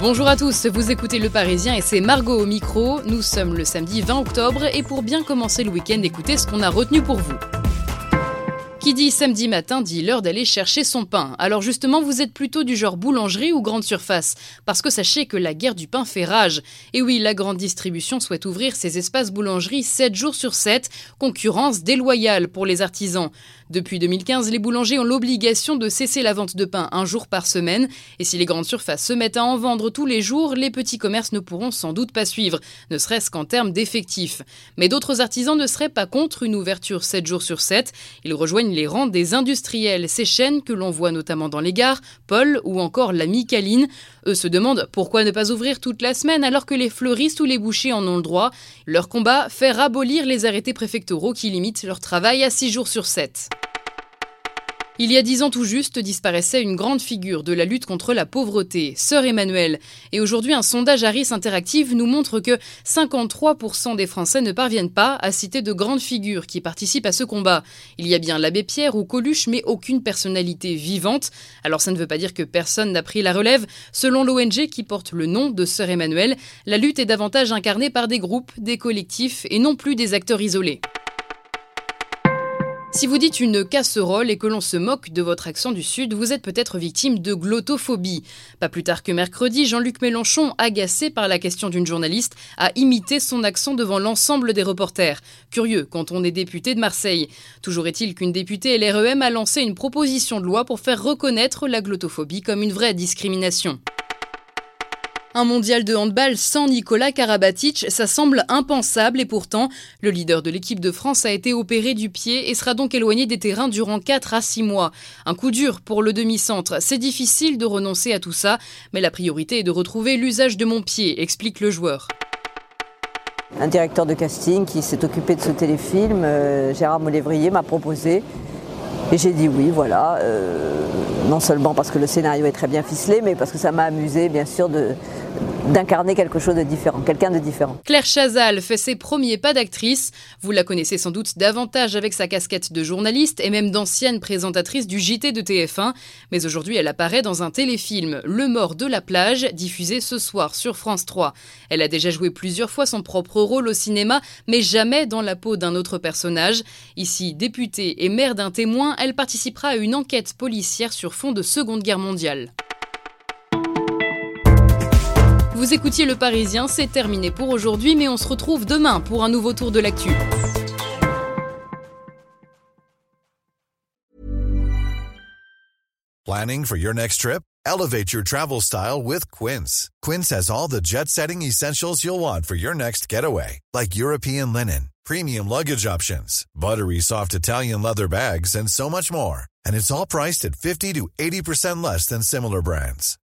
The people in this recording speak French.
Bonjour à tous, vous écoutez Le Parisien et c'est Margot au micro. Nous sommes le samedi 20 octobre et pour bien commencer le week-end, écoutez ce qu'on a retenu pour vous. Qui dit samedi matin dit l'heure d'aller chercher son pain. Alors justement, vous êtes plutôt du genre boulangerie ou grande surface? Parce que sachez que la guerre du pain fait rage. Et oui, la grande distribution souhaite ouvrir ses espaces boulangerie 7 jours sur 7, concurrence déloyale pour les artisans. Depuis 2015, les boulangers ont l'obligation de cesser la vente de pain un jour par semaine. Et si les grandes surfaces se mettent à en vendre tous les jours, les petits commerces ne pourront sans doute pas suivre, ne serait-ce qu'en termes d'effectifs. Mais d'autres artisans ne seraient pas contre une ouverture 7 jours sur 7. Ils rejoignent les rangs des industriels, ces chaînes que l'on voit notamment dans les gares, Paul ou encore la Micaline. Eux se demandent pourquoi ne pas ouvrir toute la semaine alors que les fleuristes ou les bouchers en ont le droit. Leur combat, faire abolir les arrêtés préfectoraux qui limitent leur travail à 6 jours sur 7. Il y a dix ans tout juste disparaissait une grande figure de la lutte contre la pauvreté, Sœur Emmanuel. Et aujourd'hui, un sondage Harris Interactive nous montre que 53% des Français ne parviennent pas à citer de grandes figures qui participent à ce combat. Il y a bien l'abbé Pierre ou Coluche, mais aucune personnalité vivante. Alors ça ne veut pas dire que personne n'a pris la relève. Selon l'ONG qui porte le nom de Sœur Emmanuel, la lutte est davantage incarnée par des groupes, des collectifs et non plus des acteurs isolés. Si vous dites une casserole et que l'on se moque de votre accent du Sud, vous êtes peut-être victime de glottophobie. Pas plus tard que mercredi, Jean-Luc Mélenchon, agacé par la question d'une journaliste, a imité son accent devant l'ensemble des reporters. Curieux quand on est député de Marseille. Toujours est-il qu'une députée LREM a lancé une proposition de loi pour faire reconnaître la glottophobie comme une vraie discrimination. Un mondial de handball sans Nicolas Karabatic, ça semble impensable et pourtant, le leader de l'équipe de France a été opéré du pied et sera donc éloigné des terrains durant 4 à 6 mois. Un coup dur pour le demi-centre. C'est difficile de renoncer à tout ça, mais la priorité est de retrouver l'usage de mon pied, explique le joueur. Un directeur de casting qui s'est occupé de ce téléfilm, euh, Gérard Molévrier, m'a proposé et j'ai dit oui, voilà. Euh, non seulement parce que le scénario est très bien ficelé, mais parce que ça m'a amusé, bien sûr, de, d'incarner quelque chose de différent, quelqu'un de différent. Claire Chazal fait ses premiers pas d'actrice. Vous la connaissez sans doute davantage avec sa casquette de journaliste et même d'ancienne présentatrice du JT de TF1. Mais aujourd'hui, elle apparaît dans un téléfilm, Le mort de la plage, diffusé ce soir sur France 3. Elle a déjà joué plusieurs fois son propre rôle au cinéma, mais jamais dans la peau d'un autre personnage. Ici, députée et mère d'un témoin, elle participera à une enquête policière sur fond de Seconde Guerre mondiale. Vous écoutiez Le Parisien, c'est terminé pour aujourd'hui, mais on se retrouve demain pour un nouveau tour de l'actu. Planning for your next trip? Elevate your travel style with Quince. Quince has all the jet setting essentials you'll want for your next getaway, like European linen, premium luggage options, buttery soft Italian leather bags, and so much more. And it's all priced at 50 to 80% less than similar brands.